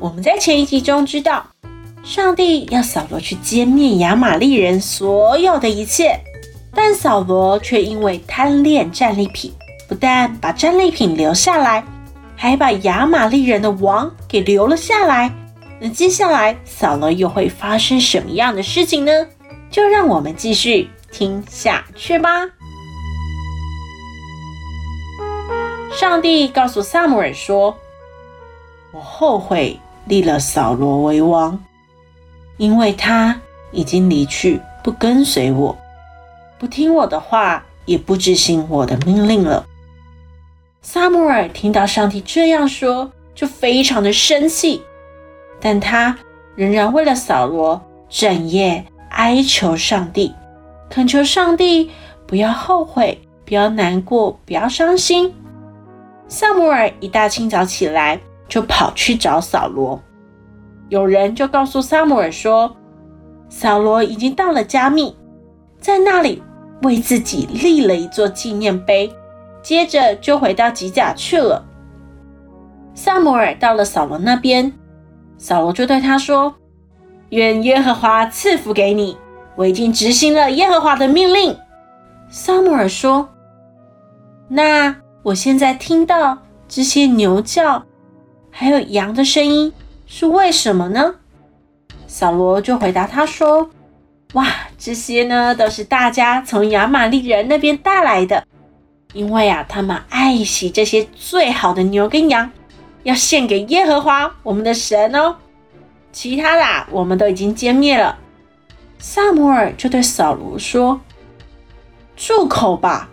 我们在前一集中知道，上帝要扫罗去歼灭亚玛力人所有的一切，但扫罗却因为贪恋战利品，不但把战利品留下来，还把亚玛力人的王给留了下来。那接下来扫罗又会发生什么样的事情呢？就让我们继续听下去吧。上帝告诉撒母耳说：“我后悔。”立了扫罗为王，因为他已经离去，不跟随我，不听我的话，也不执行我的命令了。撒母耳听到上帝这样说，就非常的生气，但他仍然为了扫罗整夜哀求上帝，恳求上帝不要后悔，不要难过，不要伤心。撒母耳一大清早起来。就跑去找扫罗，有人就告诉撒母耳说，扫罗已经到了迦密，在那里为自己立了一座纪念碑，接着就回到吉甲去了。撒母耳到了扫罗那边，扫罗就对他说：“愿耶和华赐福给你，我已经执行了耶和华的命令。”撒母耳说：“那我现在听到这些牛叫。”还有羊的声音是为什么呢？扫罗就回答他说：“哇，这些呢都是大家从亚玛力人那边带来的，因为啊，他们爱惜这些最好的牛跟羊，要献给耶和华我们的神哦。其他的，我们都已经歼灭了。”撒摩尔就对扫罗说：“住口吧，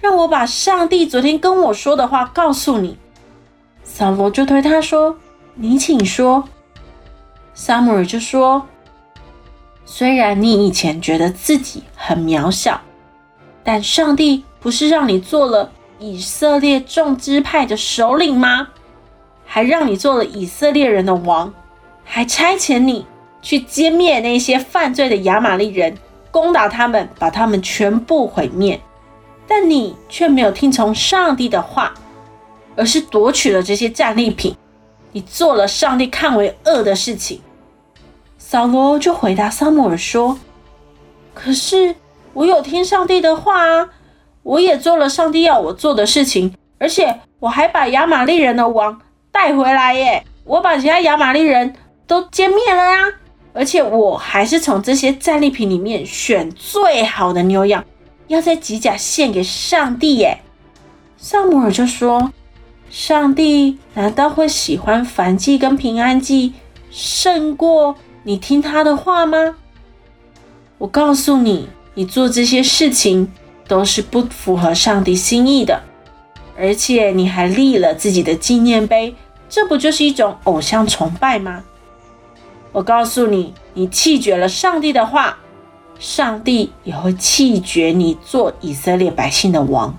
让我把上帝昨天跟我说的话告诉你。”扫罗就对他说：“你请说。”撒母耳就说：“虽然你以前觉得自己很渺小，但上帝不是让你做了以色列众支派的首领吗？还让你做了以色列人的王，还差遣你去歼灭那些犯罪的亚玛力人，攻打他们，把他们全部毁灭。但你却没有听从上帝的话。”而是夺取了这些战利品，你做了上帝看为恶的事情。扫罗就回答撒母耳说：“可是我有听上帝的话啊，我也做了上帝要我做的事情，而且我还把亚玛力人的王带回来耶，我把其他亚玛力人都歼灭了呀，而且我还是从这些战利品里面选最好的牛羊，要在吉甲献给上帝耶。”撒母耳就说。上帝难道会喜欢燔祭跟平安祭胜过你听他的话吗？我告诉你，你做这些事情都是不符合上帝心意的，而且你还立了自己的纪念碑，这不就是一种偶像崇拜吗？我告诉你，你弃绝了上帝的话，上帝也会弃绝你做以色列百姓的王。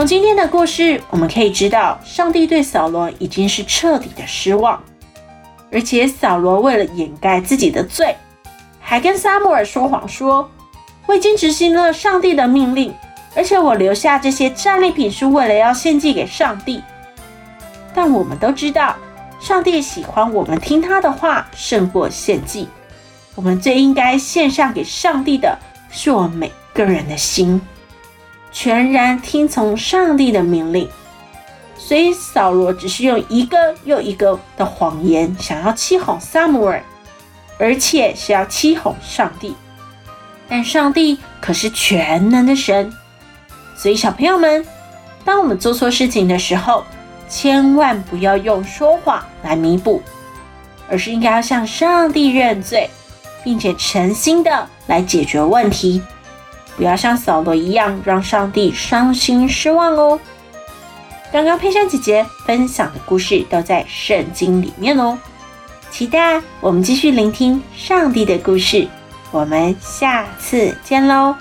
从今天的故事，我们可以知道，上帝对扫罗已经是彻底的失望，而且扫罗为了掩盖自己的罪，还跟撒母耳说谎说：“我已经执行了上帝的命令，而且我留下这些战利品是为了要献祭给上帝。”但我们都知道，上帝喜欢我们听他的话胜过献祭。我们最应该献上给上帝的是我们每个人的心。全然听从上帝的命令，所以扫罗只是用一个又一个的谎言，想要欺哄撒母耳，而且是要欺哄上帝。但上帝可是全能的神，所以小朋友们，当我们做错事情的时候，千万不要用说谎来弥补，而是应该要向上帝认罪，并且诚心的来解决问题。不要像扫罗一样让上帝伤心失望哦。刚刚佩珊姐姐分享的故事都在圣经里面哦。期待我们继续聆听上帝的故事。我们下次见喽，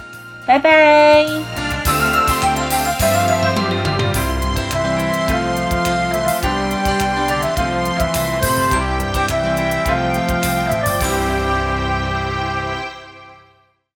拜拜。